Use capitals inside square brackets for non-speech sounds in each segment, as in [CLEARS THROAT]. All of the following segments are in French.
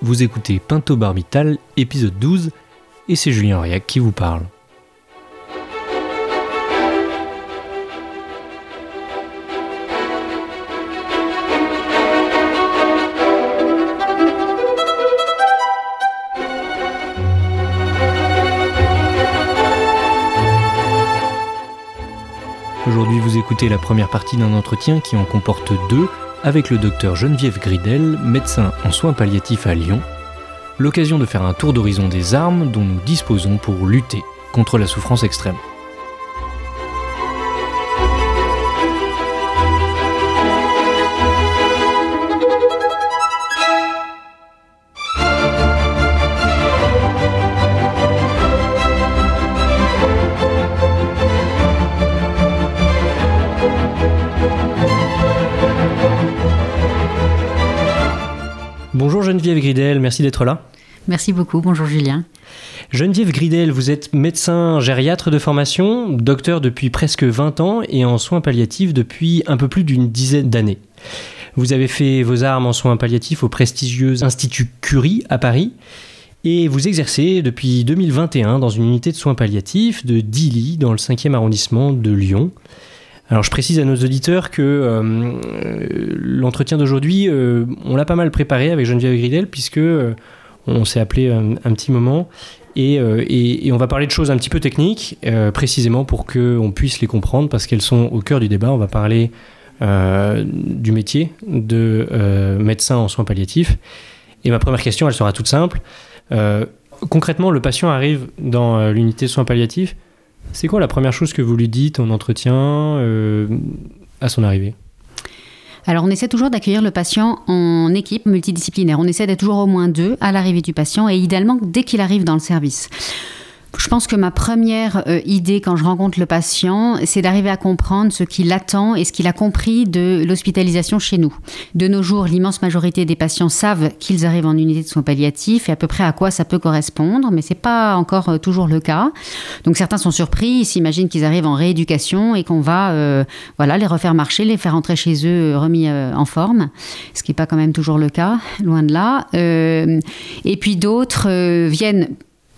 Vous écoutez Pinto Barbital, épisode 12, et c'est Julien Auriac qui vous parle. Aujourd'hui, vous écoutez la première partie d'un entretien qui en comporte deux avec le docteur Geneviève Gridel, médecin en soins palliatifs à Lyon. L'occasion de faire un tour d'horizon des armes dont nous disposons pour lutter contre la souffrance extrême. Geneviève Gridel, merci d'être là. Merci beaucoup, bonjour Julien. Geneviève Gridel, vous êtes médecin gériatre de formation, docteur depuis presque 20 ans et en soins palliatifs depuis un peu plus d'une dizaine d'années. Vous avez fait vos armes en soins palliatifs au prestigieux Institut Curie à Paris et vous exercez depuis 2021 dans une unité de soins palliatifs de Dilly dans le 5e arrondissement de Lyon. Alors je précise à nos auditeurs que euh, l'entretien d'aujourd'hui, euh, on l'a pas mal préparé avec Geneviève Gridel puisque euh, on s'est appelé un, un, petit moment et, et, et, on va parler de choses un petit peu techniques précisément pour qu'on puisse les comprendre parce qu'elles sont au cœur du débat. On va parler du métier de médecin en soins palliatifs. Et ma première question, elle sera toute simple. concrètement, le patient arrive dans l'unité de soins palliatifs. C'est quoi la première chose que vous lui dites en entretien euh, à son arrivée? Alors, on essaie toujours d'accueillir le patient en équipe multidisciplinaire. On essaie d'être toujours au moins deux à l'arrivée du patient et idéalement dès qu'il arrive dans le service. Je pense que ma première euh, idée quand je rencontre le patient, c'est d'arriver à comprendre ce qu'il attend et ce qu'il a compris de l'hospitalisation chez nous. De nos jours, l'immense majorité des patients savent qu'ils arrivent en unité de soins palliatifs et à peu près à quoi ça peut correspondre, mais c'est pas encore euh, toujours le cas. Donc certains sont surpris, ils s'imaginent qu'ils arrivent en rééducation et qu'on va euh, voilà, les refaire marcher, les faire rentrer chez eux remis en forme, ce qui n'est pas quand même toujours le cas, loin de là. Et puis d'autres viennent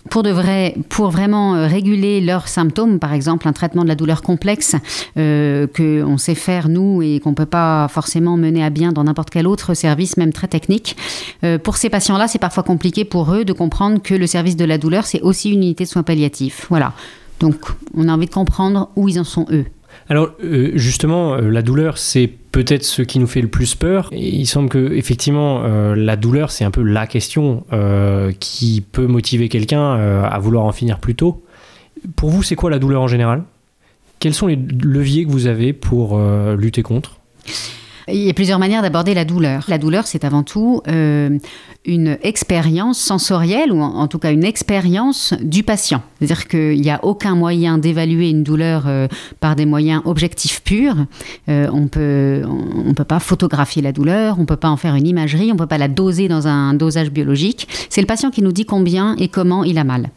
pour de vrai, pour vraiment euh, réguler leurs symptômes, par exemple un traitement de la douleur complexe euh, que sait faire nous et qu'on peut pas forcément mener à bien dans n'importe quel autre service, même très technique. Euh, pour ces patients-là, c'est parfois compliqué pour eux de comprendre que le service de la douleur c'est aussi une unité de soins palliatifs. Voilà. Donc, on a envie de comprendre où ils en sont eux. Alors euh, justement, euh, la douleur, c'est peut-être ce qui nous fait le plus peur. Il semble que effectivement, euh, la douleur, c'est un peu la question qui peut motiver quelqu'un à vouloir en finir plus tôt. Pour vous, c'est quoi la douleur en général? Quels sont les leviers que vous avez pour lutter contre? Il y a plusieurs manières d'aborder la douleur. La douleur, c'est avant tout euh, une expérience sensorielle, ou en, tout cas une expérience du patient. C'est-à-dire qu'il n'y a aucun moyen d'évaluer une douleur euh, par des moyens objectifs purs. Euh, on peut, on ne peut pas photographier la douleur, on ne peut pas en faire une imagerie, on ne peut pas la doser dans un dosage biologique. C'est le patient qui nous dit combien et comment il a mal.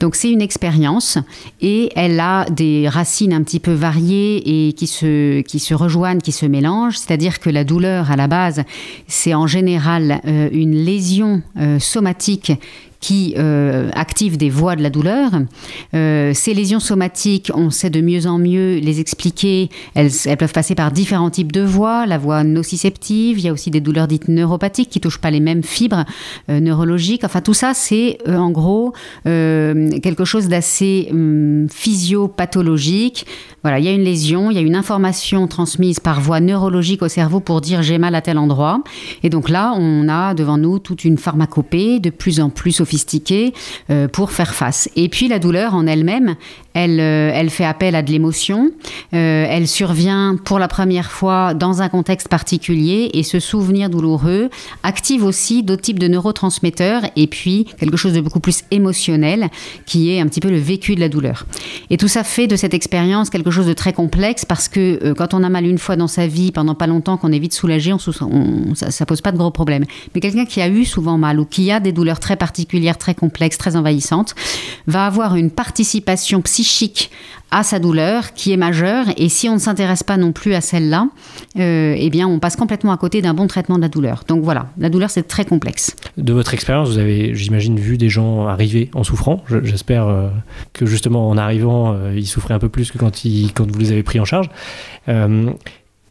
Donc c'est une expérience et elle a des racines un petit peu variées et qui se, rejoignent, qui se mélangent. C'est-à-dire que la douleur, à la base, c'est en général euh, une lésion euh, somatique qui euh, active des voies de la douleur. Euh, ces lésions somatiques, on sait de mieux en mieux les expliquer. Elles, peuvent passer par différents types de voies. La voie nociceptive, il y a aussi des douleurs dites neuropathiques qui touchent pas les mêmes fibres euh, neurologiques. Enfin, tout ça, c'est euh, en gros quelque chose d'assez hum, physiopathologique. Voilà, il y a une lésion, il y a une information transmise par voie neurologique au cerveau pour dire j'ai mal à tel endroit. Et donc là, on a devant nous toute une pharmacopée de plus en plus sophistiquée euh, pour faire face. Et puis la douleur en elle-même, elle, euh, elle fait appel à de l'émotion. Euh, elle survient pour la première fois dans un contexte particulier et ce souvenir douloureux active aussi d'autres types de neurotransmetteurs et puis quelque chose de beaucoup plus émotionnel qui est un petit peu le vécu de la douleur. Et tout ça fait de cette expérience quelque chose de très complexe parce que euh, quand on a mal une fois dans sa vie pendant pas longtemps, qu'on est vite soulagé, ça, ça pose pas de gros problèmes. Mais quelqu'un qui a eu souvent mal ou qui a des douleurs très particulières, très complexes, très envahissantes, va avoir une participation psychologique psychique à sa douleur qui est majeure et si on ne s'intéresse pas non plus à celle-là, euh, eh bien on passe complètement à côté d'un bon traitement de la douleur. Donc voilà, la douleur c'est très complexe. De votre expérience, vous avez, j'imagine, vu des gens arriver en souffrant. J'espère euh, que justement en arrivant, euh, ils souffraient un peu plus que quand, ils, quand vous les avez pris en charge.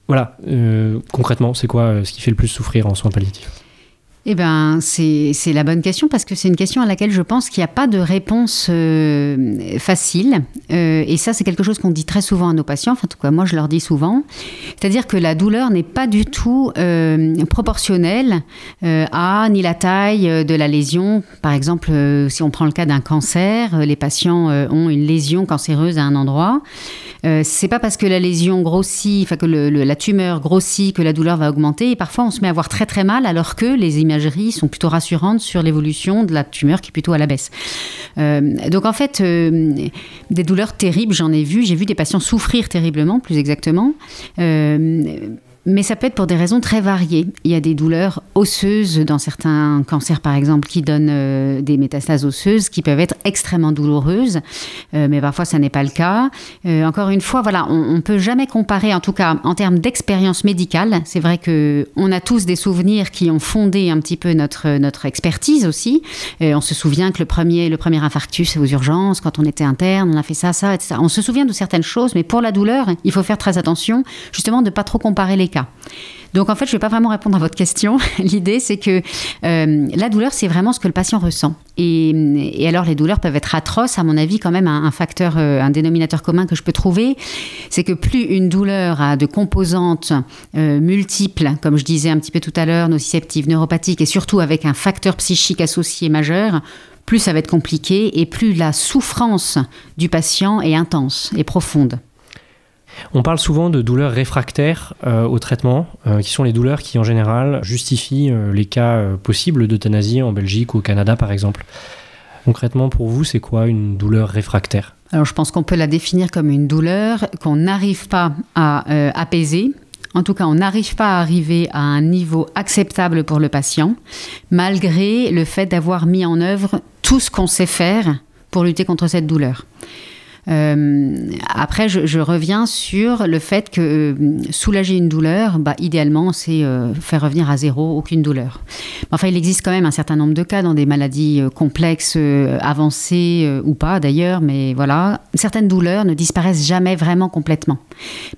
voilà, concrètement, c'est quoi ce qui fait le plus souffrir en soins palliatifs? Eh ben, c'est la bonne question parce que c'est une question à laquelle je pense qu'il n'y a pas de réponse euh, facile. Euh, et ça, c'est quelque chose qu'on dit très souvent à nos patients. Enfin, en tout cas, moi, je leur dis souvent. C'est-à-dire que la douleur n'est pas du tout euh, proportionnelle à ni la taille de la lésion. Par exemple, si on prend le cas d'un cancer, les patients ont une lésion cancéreuse à un endroit. c'est pas parce que la lésion grossit, enfin que la tumeur grossit que la douleur va augmenter. Et parfois, on se met à avoir très très mal alors que les sont plutôt rassurantes sur l'évolution de la tumeur qui est plutôt à la baisse. Euh, donc en fait, euh, des douleurs terribles, j'en ai vu. J'ai vu des patients souffrir terriblement, plus exactement. Euh, mais ça peut être pour des raisons très variées. Il y a des douleurs osseuses dans certains cancers, par exemple, qui donnent euh, des métastases osseuses qui peuvent être extrêmement douloureuses, euh, mais parfois ça n'est pas le cas. Euh, encore une fois, voilà, on ne peut jamais comparer, en tout cas en termes d'expérience médicale. C'est vrai que on a tous des souvenirs qui ont fondé un petit peu notre expertise aussi. on se souvient que le premier le premier infarctus aux urgences, quand on était interne, on a fait ça, ça, etc. On se souvient de certaines choses, mais pour la douleur, il faut faire très attention, justement, de ne pas trop comparer les cas. Donc en fait, je ne vais pas vraiment répondre à votre question. [LAUGHS] L'idée, c'est que euh, la douleur, c'est vraiment ce que le patient ressent. Et, alors, les douleurs peuvent être atroces. À mon avis, quand même, un, facteur, euh, un dénominateur commun que je peux trouver, c'est que plus une douleur a de composantes euh, multiples, comme je disais un petit peu tout à l'heure, nociceptives, neuropathiques, et surtout avec un facteur psychique associé majeur, plus ça va être compliqué et plus la souffrance du patient est intense et profonde. On parle souvent de douleurs réfractaires euh, au traitement, euh, qui sont les douleurs qui en général justifient euh, les cas possibles d'euthanasie en Belgique ou au Canada par exemple. Concrètement pour vous, c'est quoi une douleur réfractaire? Alors je pense qu'on peut la définir comme une douleur qu'on n'arrive pas à apaiser. En tout cas, on n'arrive pas à arriver à un niveau acceptable pour le patient, malgré le fait d'avoir mis en œuvre tout ce qu'on sait faire pour lutter contre cette douleur. Euh, après, je, reviens sur le fait que euh, soulager une douleur, bah, idéalement, c'est euh, faire revenir à zéro aucune douleur. Enfin, il existe quand même un certain nombre de cas dans des maladies complexes, avancées ou pas d'ailleurs, mais voilà, certaines douleurs ne disparaissent jamais vraiment complètement.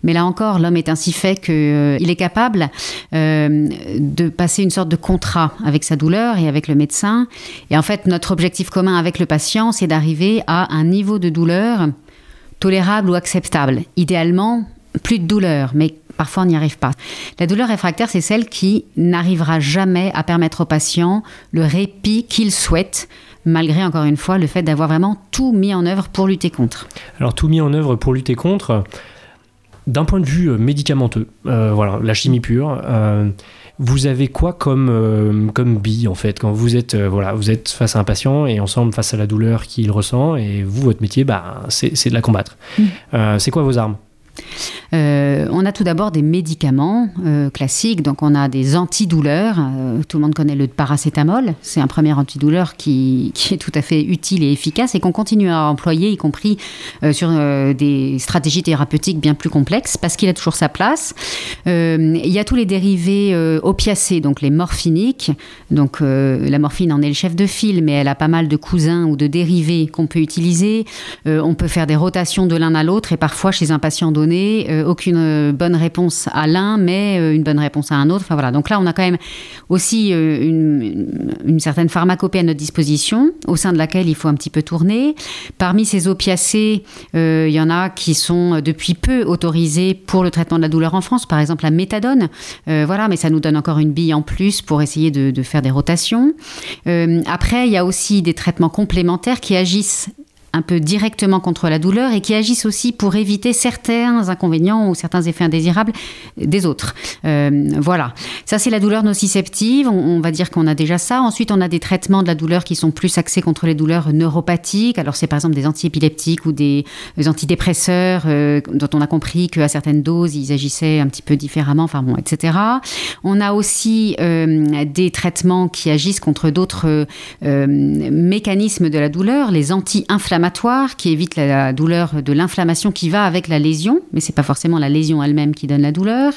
Mais là encore, l'homme est ainsi fait qu'il est capable de passer une sorte de contrat avec sa douleur et avec le médecin. Et en fait, notre objectif commun avec le patient, c'est d'arriver à un niveau de douleur tolérable ou acceptable. Idéalement, plus de douleur, mais parfois on n'y arrive pas. La douleur réfractaire, c'est celle qui n'arrivera jamais à permettre au patient le répit qu'il souhaite, malgré encore une fois le fait d'avoir vraiment tout mis en œuvre pour lutter contre. Alors tout mis en œuvre pour lutter contre, d'un point de vue euh, médicamenteux, euh, voilà, la chimie pure. Euh, vous avez quoi comme, euh, comme bille en fait quand vous êtes, euh, voilà, vous êtes face à un patient et ensemble face à la douleur qu'il ressent et vous, votre métier, bah, c'est de la combattre. Mmh. Euh, c'est quoi vos armes? Euh, on a tout d'abord des médicaments euh, classiques, donc on a des antidouleurs. Euh, tout le monde connaît le paracétamol, c'est un premier antidouleur qui, qui, est tout à fait utile et efficace et qu'on continue à employer, y compris sur des stratégies thérapeutiques bien plus complexes, parce qu'il a toujours sa place. Il y a tous les dérivés opiacés, donc les morphiniques. Donc la morphine en est le chef de file, mais elle a pas mal de cousins ou de dérivés qu'on peut utiliser. on peut faire des rotations de l'un à l'autre et parfois chez un patient donné, euh, aucune euh, bonne réponse à l'un, mais euh, une bonne réponse à un autre. Enfin voilà. Donc là, on a quand même aussi une, certaine pharmacopée à notre disposition, au sein de laquelle il faut un petit peu tourner. Parmi ces opiacés, il y en a qui sont depuis peu autorisés pour le traitement de la douleur en France. Par exemple, la méthadone. voilà, mais ça nous donne encore une bille en plus pour essayer de, de faire des rotations. après, il y a aussi des traitements complémentaires qui agissent un peu directement contre la douleur et qui agissent aussi pour éviter certains inconvénients ou certains effets indésirables des autres. Euh, voilà, ça c'est la douleur nociceptive, on, va dire qu'on a déjà ça. Ensuite, on a des traitements de la douleur qui sont plus axés contre les douleurs neuropathiques. Alors c'est par exemple des antiépileptiques ou des, antidépresseurs euh, dont on a compris qu'à certaines doses, ils agissaient un petit peu différemment, enfin bon, etc. On a aussi euh, des traitements qui agissent contre d'autres mécanismes de la douleur, les anti-inflammatoires qui évite la douleur de l'inflammation qui va avec la lésion, mais c'est pas forcément la lésion elle-même qui donne la douleur.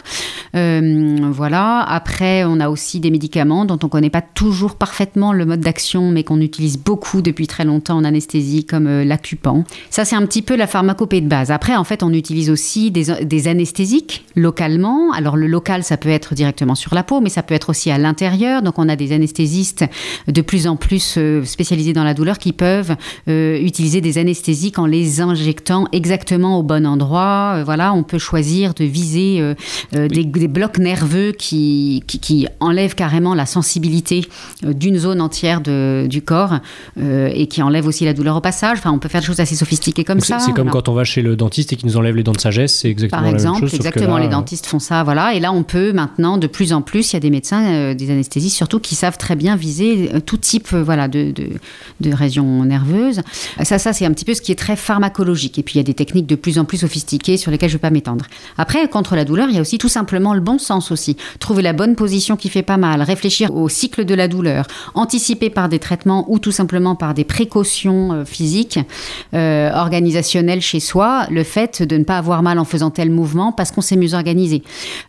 Euh, voilà. Après, on a aussi des médicaments dont on connaît pas toujours parfaitement le mode d'action, mais qu'on utilise beaucoup depuis très longtemps en anesthésie, comme euh, l'acupan. Ça, c'est un petit peu la pharmacopée de base. Après, en fait, on utilise aussi des, des anesthésiques localement. Alors, le local, ça peut être directement sur la peau, mais ça peut être aussi à l'intérieur. Donc, on a des anesthésistes de plus en plus euh, spécialisés dans la douleur qui peuvent euh, utiliser des anesthésiques en les injectant exactement au bon endroit. Euh, voilà, on peut choisir de viser des, blocs nerveux qui, qui, enlèvent carrément la sensibilité d'une zone entière de, du corps et qui enlèvent aussi la douleur au passage. Enfin, on peut faire des choses assez sophistiquées comme ça. C'est comme quand on va chez le dentiste et qui nous enlève les dents de sagesse, c'est exactement Par exemple, la même chose. exactement, les dentistes font ça, voilà. Et là, on peut maintenant, de plus en plus, il y a des médecins, des anesthésistes surtout, qui savent très bien viser tout type, voilà, de, de, de régions nerveuses. Ça, ça c'est un petit peu ce qui est très pharmacologique. Et puis il y a des techniques de plus en plus sophistiquées sur lesquelles je ne vais pas m'étendre. Après, contre la douleur, il y a aussi tout simplement le bon sens aussi. Trouver la bonne position qui fait pas mal, réfléchir au cycle de la douleur, anticiper par des traitements ou tout simplement par des précautions euh, physiques, euh, organisationnelles chez soi, le fait de ne pas avoir mal en faisant tel mouvement parce qu'on s'est mieux organisé.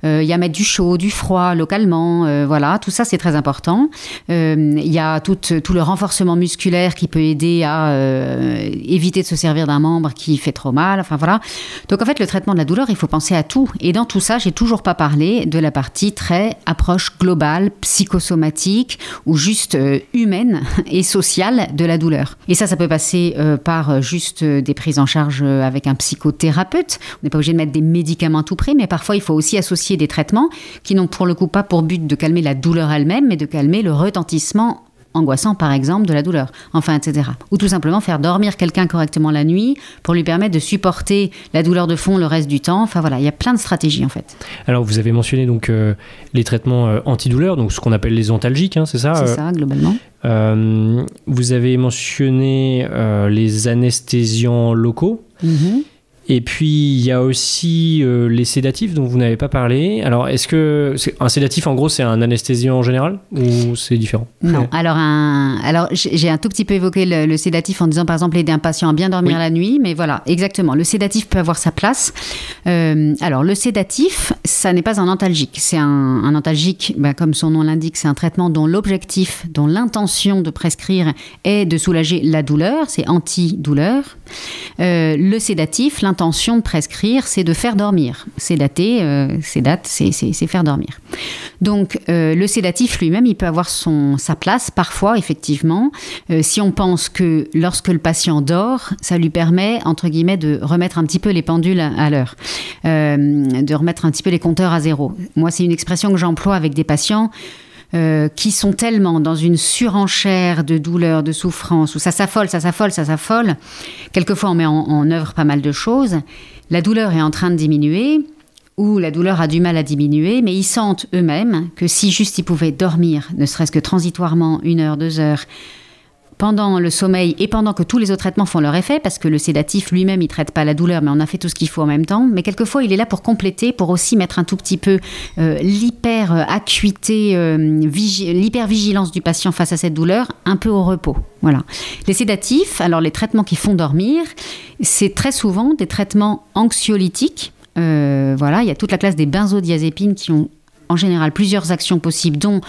Euh, il y a mettre du chaud, du froid localement, voilà, tout ça c'est très important. Il y a tout, le renforcement musculaire qui peut aider à éviter de se servir d'un membre qui fait trop mal. Enfin voilà. Donc en fait, le traitement de la douleur, il faut penser à tout. Et dans tout ça, j'ai toujours pas parlé de la partie très approche globale, psychosomatique ou juste euh, humaine et sociale de la douleur. Et ça, ça peut passer euh, par juste des prises en charge avec un psychothérapeute. On n'est pas obligé de mettre des médicaments à tout prix, mais parfois il faut aussi associer des traitements qui n'ont pour le coup pas pour but de calmer la douleur elle-même, mais de calmer le retentissement angoissant par exemple de la douleur, enfin etc. Ou tout simplement faire dormir quelqu'un correctement la nuit pour lui permettre de supporter la douleur de fond le reste du temps. Enfin voilà, il y a plein de stratégies en fait. Alors vous avez mentionné donc euh, les traitements euh, antidouleurs, donc ce qu'on appelle les antalgiques, hein, c'est ça C'est euh ça globalement. vous avez mentionné les anesthésiants locaux. Mm-hmm. Et puis il y a aussi euh, les sédatifs dont vous n'avez pas parlé. Alors est-ce que un sédatif en gros c'est un anesthésiant en général ou c'est différent? Non. Alors un, alors j'ai un tout petit peu évoqué le, sédatif en disant par exemple aider un patient à bien dormir la nuit, mais voilà exactement. Le sédatif peut avoir sa place. Euh, alors le sédatif, ça n'est pas un antalgique. C'est un, un antalgique, bah, comme son nom l'indique, c'est un traitement dont l'objectif, dont l'intention de prescrire est de soulager la douleur. C'est anti-douleur. Euh, le sédatif, l'intention de prescrire, c'est de faire dormir. Sédater, euh, sédate, c'est faire dormir. Donc euh, le sédatif lui-même, il peut avoir son, sa place parfois, effectivement, si on pense que lorsque le patient dort, ça lui permet, entre guillemets, de remettre un petit peu les pendules à, l'heure, de remettre un petit peu les compteurs à zéro. Moi, c'est une expression que j'emploie avec des patients. Qui sont tellement dans une surenchère de douleur, de souffrance, où ça s'affole, ça s'affole, ça s'affole. Quelquefois, on met en, en, œuvre pas mal de choses. La douleur est en train de diminuer, ou la douleur a du mal à diminuer, mais ils sentent eux-mêmes que si juste ils pouvaient dormir, ne serait-ce que transitoirement, une heure, deux heures, pendant le sommeil et pendant que tous les autres traitements font leur effet, parce que le sédatif lui-même, il traite pas la douleur, mais on a fait tout ce qu'il faut en même temps. Mais quelquefois, il est là pour compléter, pour aussi mettre un tout petit peu euh, l'hyper-acuité, euh, l'hyper-vigilance du patient face à cette douleur, un peu au repos. Voilà. Les sédatifs, alors les traitements qui font dormir, c'est très souvent des traitements anxiolytiques. Euh, voilà, il y a toute la classe des benzodiazépines qui ont en général plusieurs actions possibles, dont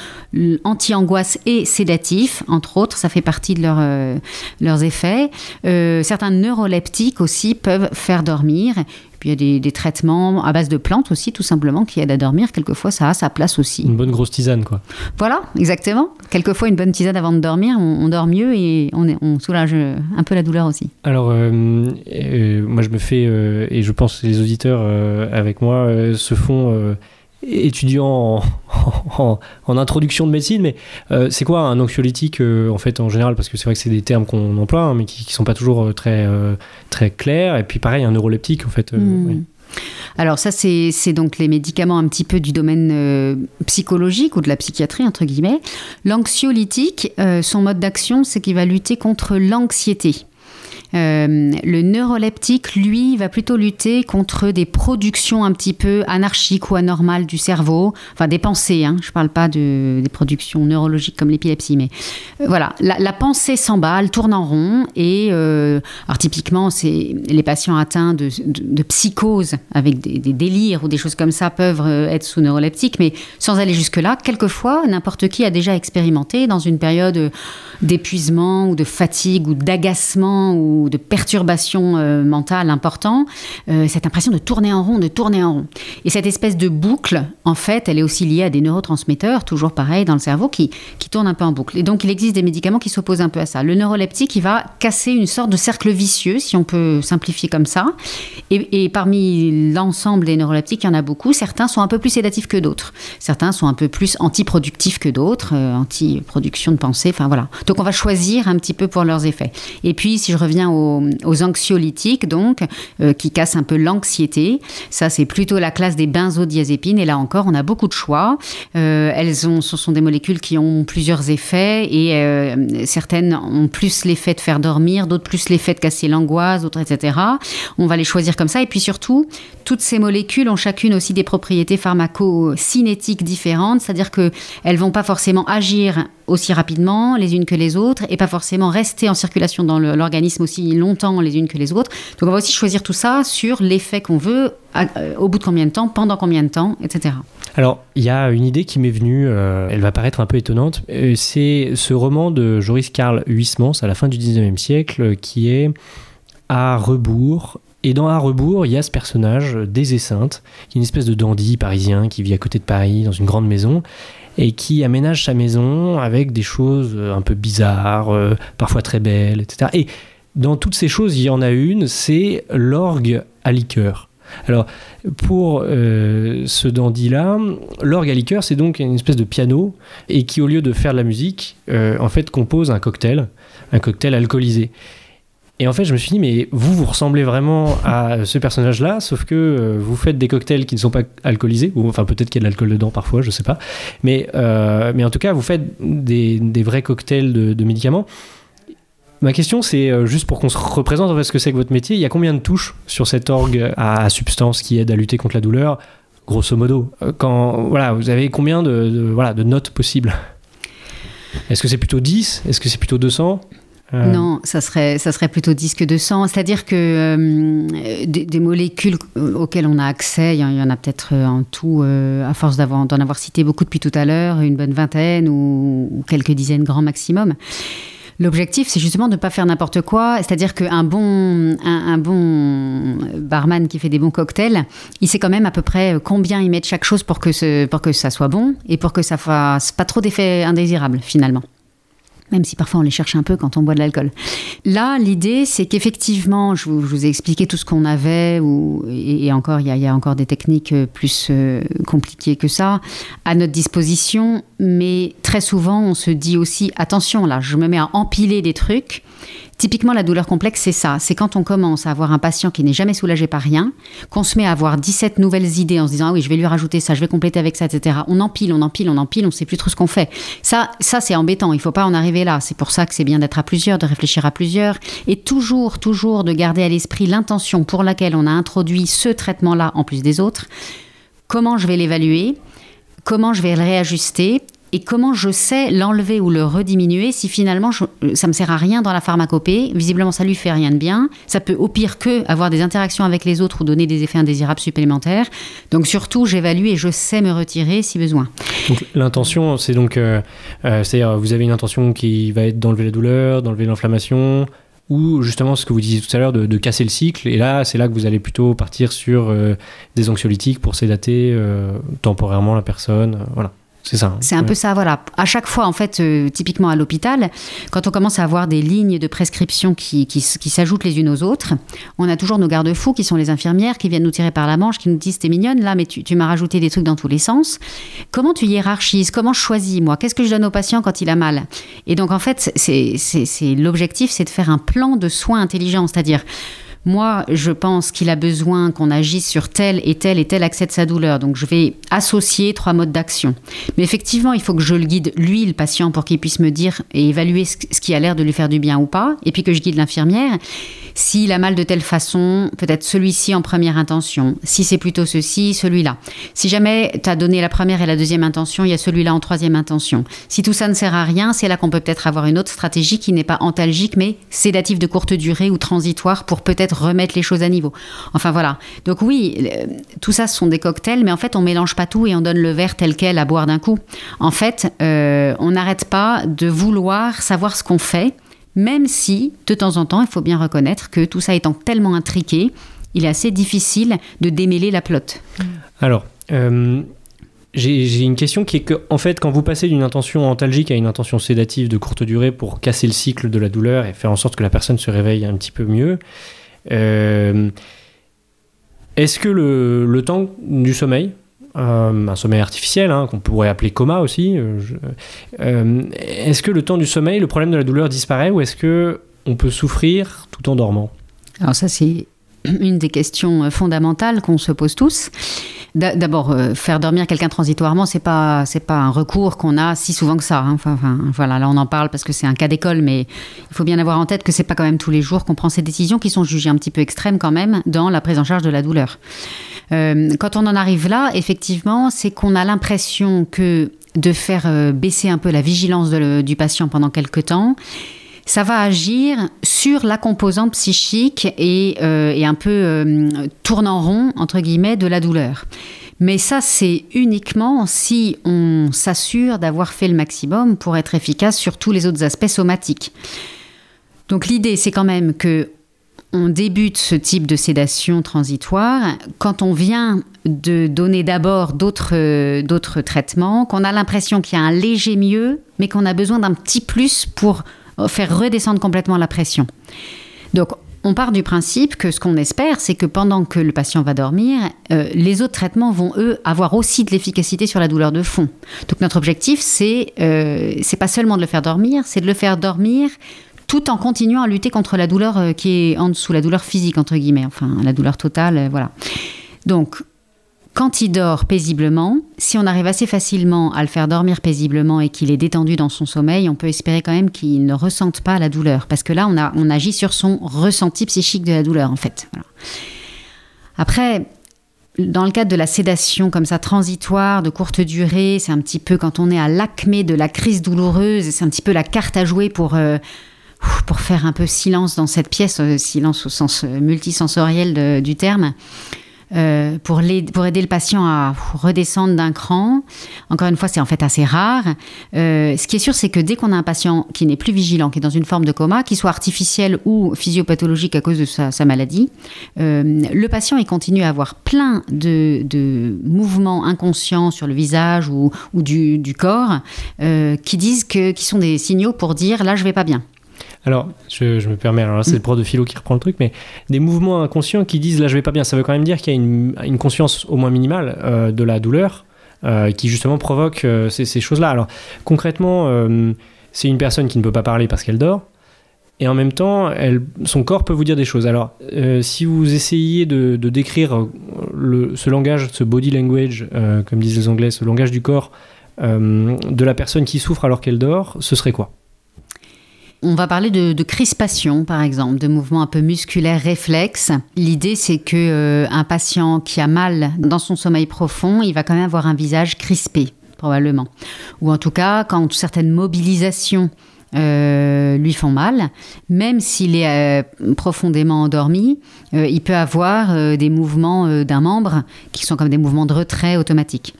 anti-angoisse et sédatif, entre autres, ça fait partie de euh, leurs effets. Euh, certains neuroleptiques aussi peuvent faire dormir. Puis il y a des, traitements à base de plantes aussi, tout simplement, qui aident à dormir. Quelquefois, ça a sa place aussi. Une bonne grosse tisane, quoi. Voilà, exactement. Quelquefois, une bonne tisane avant de dormir, on, dort mieux et on, on, soulage un peu la douleur aussi. Alors, euh, moi, je me fais, et je pense que les auditeurs avec moi se font étudiant [LAUGHS] en, introduction de médecine, mais euh, c'est quoi un anxiolytique euh, en fait en général? Parce que c'est vrai que c'est des termes qu'on emploie, hein, mais qui, ne sont pas toujours euh, très, très clairs. Et puis pareil, un neuroleptique en fait. Hmm. Alors ça, c'est donc les médicaments un petit peu du domaine psychologique ou de la psychiatrie, entre guillemets. L'anxiolytique, son mode d'action, c'est qu'il va lutter contre l'anxiété. Euh, le neuroleptique, lui, va plutôt lutter contre des productions un petit peu anarchiques ou anormales du cerveau, enfin des pensées, hein. je ne parle pas de, des productions neurologiques comme l'épilepsie, mais euh, voilà, la, pensée s'emballe, tourne en rond, et euh, alors typiquement, c'est les patients atteints de, psychose avec des, des, délires ou des choses comme ça peuvent être sous neuroleptique, mais sans aller jusque-là, quelquefois, n'importe qui a déjà expérimenté dans une période d'épuisement ou de fatigue ou d'agacement ou de perturbation euh, mentale important, euh, cette impression de tourner en rond, de tourner en rond. Et cette espèce de boucle, en fait, elle est aussi liée à des neurotransmetteurs, toujours pareil dans le cerveau, qui, qui tournent un peu en boucle. Et donc il existe des médicaments qui s'opposent un peu à ça. Le neuroleptique, il va casser une sorte de cercle vicieux, si on peut simplifier comme ça. Et, et parmi l'ensemble des neuroleptiques, il y en a beaucoup. Certains sont un peu plus sédatifs que d'autres. Certains sont un peu plus antiproductifs que d'autres, euh, anti-production de pensée, enfin voilà. Donc on va choisir un petit peu pour leurs effets. Et puis si je reviens aux, anxiolytiques, donc, euh, qui cassent un peu l'anxiété, ça c'est plutôt la classe des benzodiazépines. Et là encore, on a beaucoup de choix. Euh, elles ce sont des molécules qui ont plusieurs effets et euh, certaines ont plus l'effet de faire dormir, d'autres plus l'effet de casser l'angoisse, d'autres etc. On va les choisir comme ça. Et puis surtout, toutes ces molécules ont chacune aussi des propriétés pharmacocinétiques différentes, c'est-à-dire qu'elles vont pas forcément agir aussi rapidement les unes que les autres et pas forcément rester en circulation dans l'organisme aussi longtemps les unes que les autres. Donc on va aussi choisir tout ça sur l'effet qu'on veut, euh, au bout de combien de temps, pendant combien de temps, etc. Alors il y a une idée qui m'est venue, euh, elle va paraître un peu étonnante, euh, c'est ce roman de Joris Karl Huysmans à la fin du 19e siècle qui est à rebours et dans À rebours, il y a ce personnage, Sainte, qui est une espèce de dandy parisien qui vit à côté de Paris, dans une grande maison et qui aménage sa maison avec des choses euh, un peu bizarres, euh, parfois très belles, etc. Et dans toutes ces choses, il y en a une, c'est l'orgue à liqueur. Alors, pour euh, ce dandy-là, l'orgue à liqueur, c'est donc une espèce de piano et qui, au lieu de faire de la musique, en fait, compose un cocktail, un cocktail alcoolisé. Et en fait, je me suis dit, mais vous, vous ressemblez vraiment à ce personnage-là, sauf que euh, vous faites des cocktails qui ne sont pas alcoolisés, ou enfin peut-être qu'il y a de l'alcool dedans parfois, je sais pas. Mais, euh, mais en tout cas, vous faites des, des vrais cocktails de, médicaments. Ma question, c'est euh, juste pour qu'on se représente en ce que c'est que votre métier. Il y a combien de touches sur cet orgue à, substance qui aide à lutter contre la douleur, grosso modo Quand voilà, vous avez combien de voilà, de notes possibles? Est-ce que c'est plutôt 10 Est-ce que c'est plutôt 200 euh. Non, ça serait, ça serait plutôt disque de sang. C'est-à-dire que euh, des, molécules auxquelles on a accès, il y en a peut-être euh, en tout, à force d'en avoir, cité beaucoup depuis tout à l'heure, une bonne vingtaine ou, quelques dizaines grand maximum. L'objectif, c'est justement de ne pas faire n'importe quoi. C'est-à-dire qu'un bon, un, bon barman qui fait des bons cocktails, il sait quand même à peu près combien il met de chaque chose pour que, ce, pour que ça soit bon et pour que ça fasse pas trop d'effets indésirables finalement même si parfois on les cherche un peu quand on boit de l'alcool. Là, l'idée, c'est qu'effectivement, je, vous ai expliqué tout ce qu'on avait, ou, et, encore, il y, a, encore des techniques euh, plus euh, compliquées que ça à notre disposition, mais très souvent, on se dit aussi, attention, là, je me mets à empiler des trucs, Typiquement, la douleur complexe, c'est ça. C'est quand on commence à avoir un patient qui n'est jamais soulagé par rien, qu'on se met à avoir 17 nouvelles idées en se disant, ah oui, je vais lui rajouter ça, je vais compléter avec ça, etc. On empile, on empile, on empile, on ne sait plus trop ce qu'on fait. Ça, ça c'est embêtant. Il ne faut pas en arriver là. C'est pour ça que c'est bien d'être à plusieurs, de réfléchir à plusieurs et toujours, toujours de garder à l'esprit l'intention pour laquelle on a introduit ce traitement-là en plus des autres. Comment je vais l'évaluer? Comment je vais le réajuster? Et comment je sais l'enlever ou le rediminuer si finalement ça ça me sert à rien dans la pharmacopée? Visiblement ça lui fait rien de bien ça peut au pire que avoir des interactions avec les autres ou donner des effets indésirables supplémentaires donc surtout j'évalue et je sais me retirer si besoin l'intention c'est donc euh, euh, c'est vous avez une intention qui va être d'enlever la douleur d'enlever l'inflammation ou justement ce que vous disiez tout à l'heure de, casser le cycle. Et là, c'est là que vous allez plutôt partir sur euh, des anxiolytiques pour sédater temporairement la personne. voilà. C'est ça. C'est un peu ça, voilà. À chaque fois, en fait, euh, typiquement à l'hôpital, quand on commence à avoir des lignes de prescription qui, qui, s'ajoutent les unes aux autres, on a toujours nos garde-fous qui sont les infirmières qui viennent nous tirer par la manche, qui nous disent T'es mignonne là, mais tu, tu m'as rajouté des trucs dans tous les sens. Comment tu hiérarchises? Comment je choisis, moi? Qu'est-ce que je donne au patient quand il a mal? Et donc, en fait, c'est l'objectif, c'est de faire un plan de soins intelligent, c'est-à-dire moi, je pense qu'il a besoin qu'on agisse sur tel et tel et tel accès de sa douleur. Donc, je vais associer trois modes d'action. Mais effectivement, il faut que je le guide, lui, le patient, pour qu'il puisse me dire et évaluer ce qui a l'air de lui faire du bien ou pas. Et puis que je guide l'infirmière. S'il a mal de telle façon, peut-être celui-ci en première intention. Si c'est plutôt ceci, celui-là. Si jamais tu as donné la première et la deuxième intention, il y a celui-là en troisième intention. Si tout ça ne sert à rien, c'est là qu'on peut peut-être avoir une autre stratégie qui n'est pas antalgique, mais sédative de courte durée ou transitoire pour peut-être remettre les choses à niveau. Enfin voilà. Donc oui, tout ça, ce sont des cocktails, mais en fait, on mélange pas tout et on donne le verre tel quel à boire d'un coup. En fait, euh, on n'arrête pas de vouloir savoir ce qu'on fait même si, de temps en temps, il faut bien reconnaître que tout ça étant tellement intriqué, il est assez difficile de démêler la plotte. Alors, euh, j'ai une question qui est que, en fait, quand vous passez d'une intention antalgique à une intention sédative de courte durée pour casser le cycle de la douleur et faire en sorte que la personne se réveille un petit peu mieux, est-ce que le, temps du sommeil, euh, un sommeil artificiel, hein, qu'on pourrait appeler coma aussi. Euh, euh, est-ce que le temps du sommeil, le problème de la douleur disparaît ou est-ce que on peut souffrir tout en dormant? Alors ça c'est [CLEARS THROAT] une des questions fondamentales qu'on se pose tous. D'abord, faire dormir quelqu'un transitoirement, c'est pas c'est pas un recours qu'on a si souvent que ça. Hein. Enfin, voilà, là on en parle parce que c'est un cas d'école, mais il faut bien avoir en tête que c'est pas quand même tous les jours qu'on prend ces décisions qui sont jugées un petit peu extrêmes quand même dans la prise en charge de la douleur. Euh, quand on en arrive là, effectivement, c'est qu'on a l'impression que de faire euh, baisser un peu la vigilance du patient pendant quelque temps, ça va agir sur la composante psychique et, euh, un peu tournant rond, entre guillemets, de la douleur. Mais ça, c'est uniquement si on s'assure d'avoir fait le maximum pour être efficace sur tous les autres aspects somatiques. Donc l'idée, c'est quand même que on débute ce type de sédation transitoire quand on vient de donner d'abord d'autres, d'autres traitements, qu'on a l'impression qu'il y a un léger mieux, mais qu'on a besoin d'un petit plus pour faire redescendre complètement la pression. Donc, on part du principe que ce qu'on espère, c'est que pendant que le patient va dormir, euh, les autres traitements vont, eux, avoir aussi de l'efficacité sur la douleur de fond. Donc notre objectif, c'est euh, c'est pas seulement de le faire dormir, c'est de le faire dormir tout en continuant à lutter contre la douleur euh, qui est en dessous, la douleur physique, entre guillemets, enfin la douleur totale, voilà. Donc, quand il dort paisiblement, si on arrive assez facilement à le faire dormir paisiblement et qu'il est détendu dans son sommeil, on peut espérer quand même qu'il ne ressente pas la douleur. Parce que là, on, agit sur son ressenti psychique de la douleur, en fait. Après, dans le cadre de la sédation comme ça transitoire, de courte durée, c'est un petit peu quand on est à l'acmé de la crise douloureuse, c'est un petit peu la carte à jouer pour... Euh, pour faire un peu silence dans cette pièce, euh, silence au sens euh, multisensoriel du terme, euh, pour, aider le patient à redescendre d'un cran. Encore une fois, c'est en fait assez rare. ce qui est sûr, c'est que dès qu'on a un patient qui n'est plus vigilant, qui est dans une forme de coma, qu'il soit artificiel ou physiopathologique à cause de sa, maladie, le patient il continue à avoir plein de, mouvements inconscients sur le visage ou, du, du, corps qui disent que qui sont des signaux pour dire là je vais pas bien. Alors, je, me permets, alors c'est le prof de philo qui reprend le truc, mais des mouvements inconscients qui disent là je vais pas bien, ça veut quand même dire qu'il y a une, conscience au moins minimale euh, de la douleur euh, qui justement provoque euh, ces, choses-là. Alors concrètement, c'est une personne qui ne peut pas parler parce qu'elle dort, et en même temps, elle, son corps peut vous dire des choses. Alors, si vous essayez de, décrire ce langage, ce body language, comme disent les Anglais, ce langage du corps de la personne qui souffre alors qu'elle dort, ce serait quoi? On va parler de, crispation, par exemple, de mouvements un peu musculaires réflexes. L'idée, c'est que euh, un patient qui a mal dans son sommeil profond, il va quand même avoir un visage crispé, probablement. Ou en tout cas, quand certaines mobilisations euh, lui font mal, même s'il est euh, profondément endormi, il peut avoir des mouvements d'un membre qui sont comme des mouvements de retrait automatiques.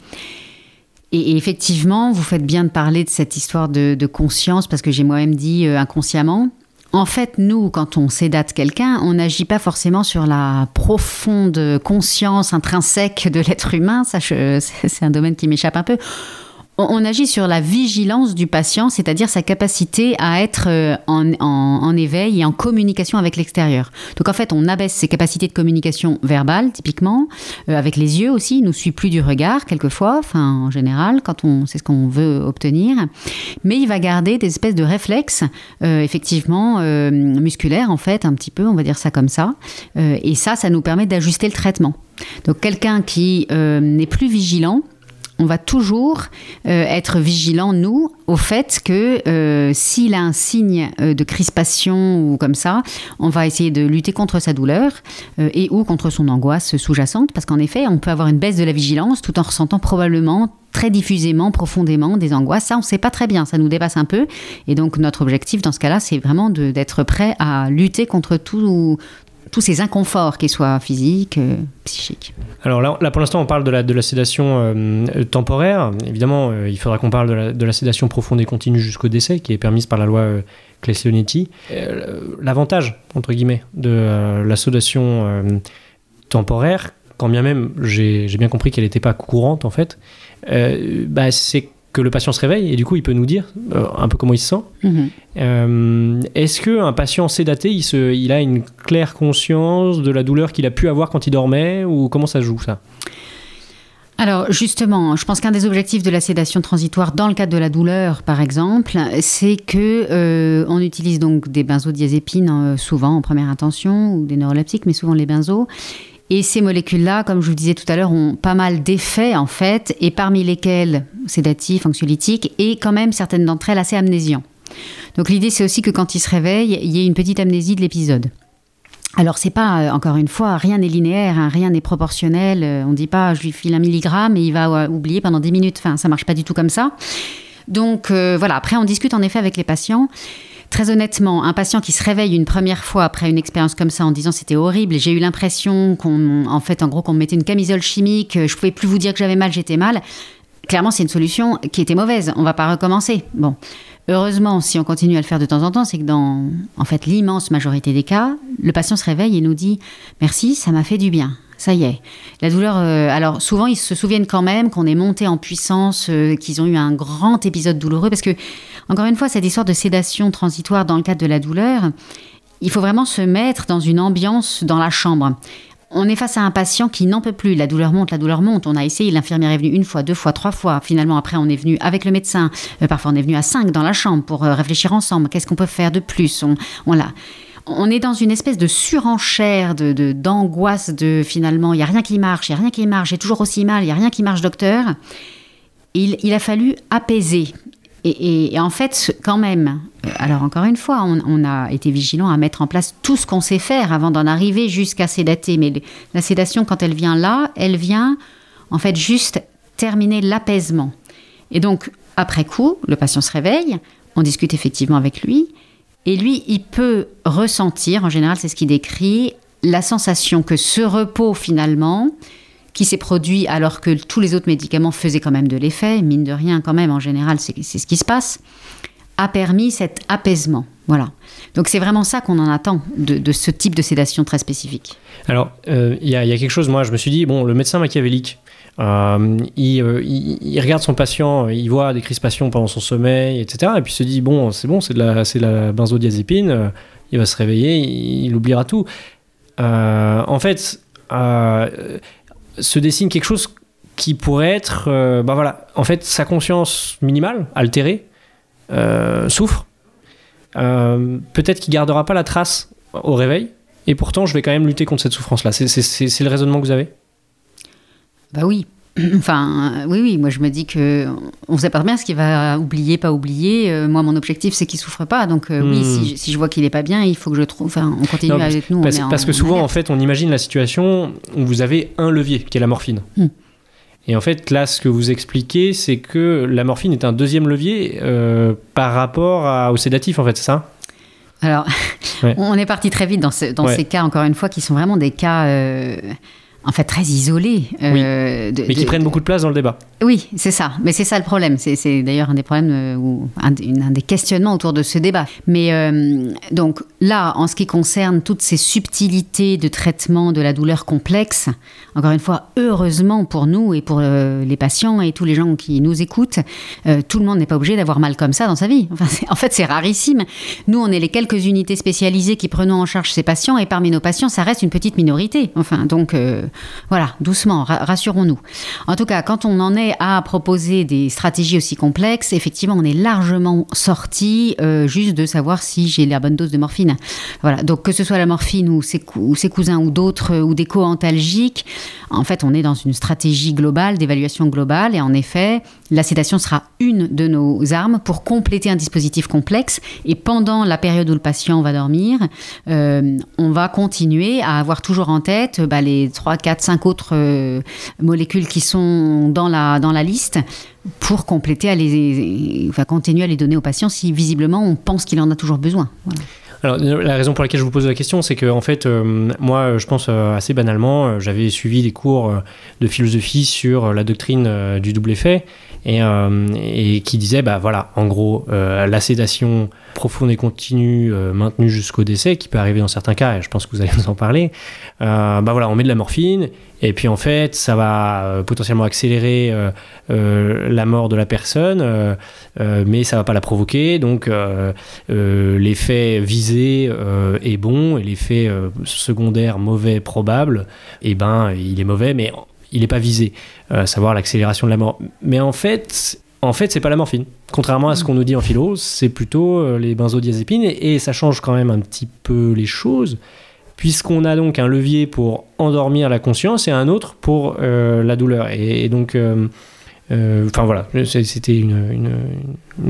Et, effectivement, vous faites bien de parler de cette histoire de, conscience, parce que j'ai moi-même dit euh, inconsciemment. En fait, nous, quand on sédate quelqu'un, on n'agit pas forcément sur la profonde conscience intrinsèque de l'être humain. Ça, c'est un domaine qui m'échappe un peu. On, agit sur la vigilance du patient, c'est-à-dire sa capacité à être euh, en, éveil et en communication avec l'extérieur. Donc en fait, on abaisse ses capacités de communication verbale, typiquement, euh, avec les yeux aussi. Il nous suit plus du regard, quelquefois, enfin en général, quand on c'est ce qu'on veut obtenir. Mais il va garder des espèces de réflexes, euh, effectivement, musculaires, en fait, un petit peu, on va dire ça comme ça. et ça, ça nous permet d'ajuster le traitement. Donc quelqu'un qui n'est plus vigilant, on va toujours euh, être vigilant, nous, au fait que euh, s'il a un signe euh, de crispation ou comme ça, on va essayer de lutter contre sa douleur et ou contre son angoisse sous-jacente, parce qu'en effet, on peut avoir une baisse de la vigilance tout en ressentant probablement très diffusément, profondément des angoisses. Ça, on ne sait pas très bien, ça nous dépasse un peu. Et donc, notre objectif dans ce cas-là, c'est vraiment d'être prêt à lutter contre tout, tous ces inconforts, qu'ils soient physiques, euh, psychiques. Alors là, pour l'instant, on parle de la, de la sédation euh, temporaire. Évidemment, euh, il faudra qu'on parle de la, de la, sédation profonde et continue jusqu'au décès, qui est permise par la loi Claes-Leonetti. L'avantage, entre guillemets, de la sédation temporaire, quand bien même j'ai bien compris qu'elle n'était pas courante, en fait, bah, c'est que le patient se réveille et du coup il peut nous dire euh, un peu comment il se sent. Mhm. Euh, est-ce qu'un patient sédaté, il, se, il a une claire conscience de la douleur qu'il a pu avoir quand il dormait ou comment ça joue ça? Alors justement, je pense qu'un des objectifs de la sédation transitoire dans le cadre de la douleur, par exemple, c'est que euh, on utilise donc des benzodiazépines souvent en première intention ou des neuroleptiques, mais souvent les benzos. Et ces molécules-là, comme je vous disais tout à l'heure, ont pas mal d'effets en fait, et parmi lesquels sédatifs, anxiolytiques, et quand même certaines d'entre elles assez amnésiants. Donc l'idée c'est aussi que quand il se réveille, il y ait une petite amnésie de l'épisode. Alors c'est pas euh, encore une fois rien n'est linéaire, hein, rien n'est proportionnel. Euh, on dit pas je lui file un milligramme et il va euh, oublier pendant 10 minutes. Enfin ça marche pas du tout comme ça. Donc voilà. Après on discute en effet avec les patients. Très honnêtement, un patient qui se réveille une première fois après une expérience comme ça en disant c'était horrible, j'ai eu l'impression qu'on, en fait, en gros, qu'on me mettait une camisole chimique, je pouvais plus vous dire que j'avais mal, j'étais mal. Clairement, c'est une solution qui était mauvaise. On va pas recommencer. Bon. Heureusement, si on continue à le faire de temps en temps, c'est que dans, en fait, l'immense majorité des cas, le patient se réveille et nous dit merci, ça m'a fait du bien ça y est. La douleur, euh, alors souvent ils se souviennent quand même qu'on est monté en puissance, euh, qu'ils ont eu un grand épisode douloureux, parce que, encore une fois, cette histoire de sédation transitoire dans le cadre de la douleur, il faut vraiment se mettre dans une ambiance dans la chambre. On est face à un patient qui n'en peut plus. La douleur monte, la douleur monte. On a essayé, l'infirmière est venue une fois, deux fois, trois fois. Finalement, après, on est venu avec le médecin. Euh, parfois, on est venu à cinq dans la chambre pour réfléchir ensemble. Qu'est-ce qu'on peut faire de plus? On, on l'a on est dans une espèce de surenchère, de, d'angoisse de, finalement, il n'y a rien qui marche, il n'y a rien qui marche, j'ai toujours aussi mal, il n'y a rien qui marche, docteur. Il, a fallu apaiser. Et, en fait, quand même, euh, alors encore une fois, on, a été vigilant à mettre en place tout ce qu'on sait faire avant d'en arriver jusqu'à sédater. Mais la sédation, quand elle vient là, elle vient en fait juste terminer l'apaisement. Et donc, après coup, le patient se réveille, on discute effectivement avec lui, et lui, il peut ressentir, en général, c'est ce qu'il décrit, la sensation que ce repos, finalement, qui s'est produit alors que tous les autres médicaments faisaient quand même de l'effet, mine de rien, quand même, en général, c'est ce qui se passe, a permis cet apaisement. Voilà. Donc c'est vraiment ça qu'on en attend de, ce type de sédation très spécifique. Alors, euh, il y, a quelque chose, moi, je me suis dit, bon, le médecin machiavélique, euh, euh, il, regarde son patient, il voit des crispations pendant son sommeil, etc. Et puis il se dit bon, c'est bon, c'est de la, c'est la benzodiazépine. Euh, il va se réveiller, il, oubliera tout. en fait, se dessine quelque chose qui pourrait être, bah voilà, en fait, sa conscience minimale, altérée, souffre. Peut-être qu'il gardera pas la trace au réveil, et pourtant, je vais quand même lutter contre cette souffrance-là. C'est le raisonnement que vous avez? Bah oui. [CLEARS THROAT] Enfin, oui, oui, moi je me dis que on sait pas bien ce qu'il va oublier, pas oublier. Euh, moi, mon objectif, c'est qu'il souffre pas. Donc, euh, oui, hmm. si, je vois qu'il est pas bien, il faut que je trouve. Enfin, on continue avec nous. Parce, que souvent, en, fait, on imagine la situation où vous avez un levier, qui est la morphine. Hmm. Et en fait, là, ce que vous expliquez, c'est que la morphine est un deuxième levier euh, par rapport au sédatif, en fait, c'est ça? Alors, [LAUGHS] on est parti très vite dans, ces cas, encore une fois, qui sont vraiment des cas en fait très isolés. mais qui prennent beaucoup de place dans le débat. Oui, c'est ça. Mais c'est ça le problème. C'est d'ailleurs un des problèmes ou un, des questionnements autour de ce débat. Mais donc là, en ce qui concerne toutes ces subtilités de traitement de la douleur complexe, encore une fois, heureusement pour nous et pour les patients et tous les gens qui nous écoutent, tout le monde n'est pas obligé d'avoir mal comme ça dans sa vie. Enfin, en fait, c'est rarissime. Nous, on est les quelques unités spécialisées qui prenons en charge ces patients et parmi nos patients, ça reste une petite minorité. Enfin, donc euh, voilà, doucement, rassurons-nous. En tout cas, quand on en est à proposer des stratégies aussi complexes, effectivement, on est largement sorti euh, juste de savoir si j'ai la bonne dose de morphine. Voilà, donc que ce soit la morphine ou ses, ou ses cousins ou d'autres ou des co-antalgiques, en fait, on est dans une stratégie globale, d'évaluation globale, et en effet, la sédation sera une de nos armes pour compléter un dispositif complexe. Et pendant la période où le patient va dormir, euh, on va continuer à avoir toujours en tête bah, les 3, 4, 5 autres euh, molécules qui sont dans la, dans la liste pour compléter, à les, enfin, continuer à les donner aux patients si visiblement on pense qu'il en a toujours besoin. Alors, la raison pour laquelle je vous pose la question, c'est que, en fait, euh, moi, je pense assez banalement, j'avais suivi des cours de philosophie sur la doctrine du double effet, euh, et, qui disait bah voilà en gros euh, la sédation profonde et continue euh, maintenue jusqu'au décès qui peut arriver dans certains cas et je pense que vous allez nous en parler bah voilà on met de la morphine et puis en fait ça va potentiellement accélérer la mort de la personne mais ça va pas la provoquer donc l'effet visé est bon et l'effet secondaire mauvais probable et eh ben il est mauvais mais il n'est pas visé, euh, savoir l'accélération de la mort. Mais en fait, en fait, c'est pas la morphine. Contrairement à ce mm. qu'on nous dit en philo, c'est plutôt euh, les benzodiazépines et, ça change quand même un petit peu les choses, puisqu'on a donc un levier pour endormir la conscience et un autre pour euh, la douleur. et donc euh, enfin voilà, c'était une,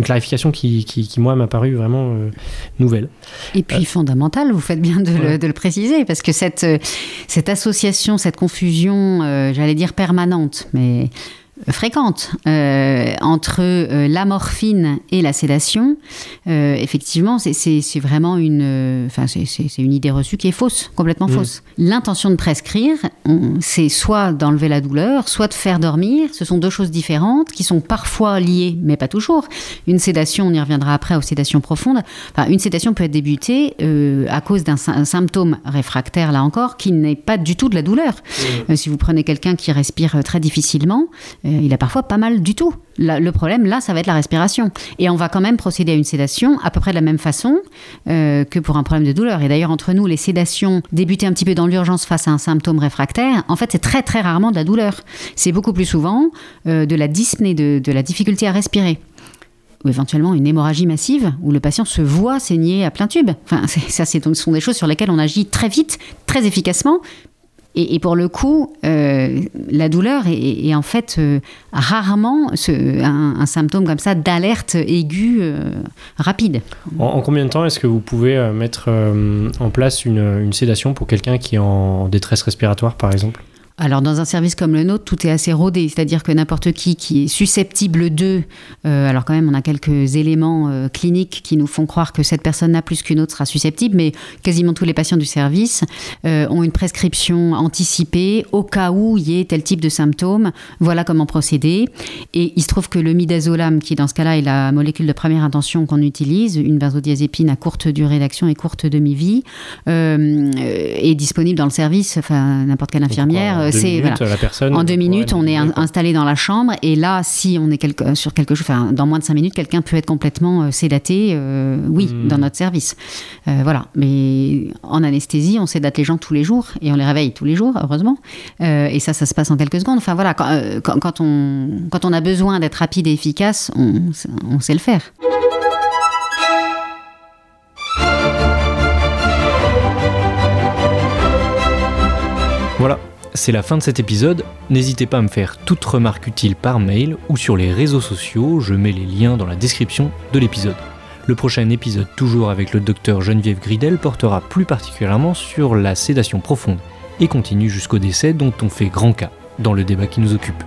clarification qui, moi, m'a paru vraiment euh, nouvelle. Et puis euh, fondamentale, vous faites bien de, le, préciser, parce que cette, cette association, cette confusion, j'allais dire permanente, mais fréquente euh, entre euh, la morphine et la sédation, euh, effectivement, c'est vraiment une, enfin, c'est une idée reçue qui est fausse, complètement fausse. L'intention de prescrire, c'est soit d'enlever la douleur, soit de faire dormir. Ce sont deux choses différentes qui sont parfois liées, mais pas toujours. Une sédation, on y reviendra après aux sédations profondes. Enfin, une sédation peut être débutée à cause d'un symptôme réfractaire, là encore, qui n'est pas du tout de la douleur. si vous prenez quelqu'un qui respire très difficilement, il a parfois pas mal du tout. le problème, là, ça va être la respiration. Et on va quand même procéder à une sédation à peu près de la même façon euh, que pour un problème de douleur. Et d'ailleurs, entre nous, les sédations débutées un petit peu dans l'urgence face à un symptôme réfractaire, en fait, c'est très très rarement de la douleur. C'est beaucoup plus souvent euh, de la dyspnée, de, de la difficulté à respirer ou éventuellement une hémorragie massive où le patient se voit saigner à plein tube. Enfin, [LAUGHS] ça, ce sont des choses sur lesquelles on agit très vite, très efficacement, et, pour le coup, euh, la douleur est, en fait euh, rarement un, symptôme comme ça d'alerte aiguë euh, rapide. En, combien de temps est-ce que vous pouvez mettre en place une sédation pour quelqu'un qui est en détresse respiratoire, par exemple? Alors dans un service comme le nôtre, tout est assez rodé, c'est-à-dire que n'importe qui qui est susceptible de, euh, alors quand même on a quelques éléments euh, cliniques qui nous font croire que cette personne-là plus qu'une autre sera susceptible, mais quasiment tous les patients du service euh, ont une prescription anticipée au cas où il y ait tel type de symptômes. Voilà comment procéder. Et il se trouve que le midazolam, qui dans ce cas-là est la molécule de première intention qu'on utilise, une benzodiazépine à courte durée d'action et courte demi-vie, est disponible dans le service, enfin n'importe quelle infirmière c'est en deux minutes, on est installé dans la chambre et là, si on est quelque, sur quelque chose, enfin, dans moins de cinq minutes, quelqu'un peut être complètement euh, sédaté, euh, oui, hmm. dans notre service. Euh, voilà. Mais en anesthésie, on sédate les gens tous les jours et on les réveille tous les jours, heureusement. et ça, ça se passe en quelques secondes. Enfin voilà, quand, on, quand on a besoin d'être rapide et efficace, on sait le faire. Voilà, c'est la fin de cet épisode. N'hésitez pas à me faire toute remarque utile par mail ou sur les réseaux sociaux, je mets les liens dans la description de l'épisode. Le prochain épisode, toujours avec le docteur Geneviève Gridel, portera plus particulièrement sur la sédation profonde et continue jusqu'au décès dont on fait grand cas dans le débat qui nous occupe.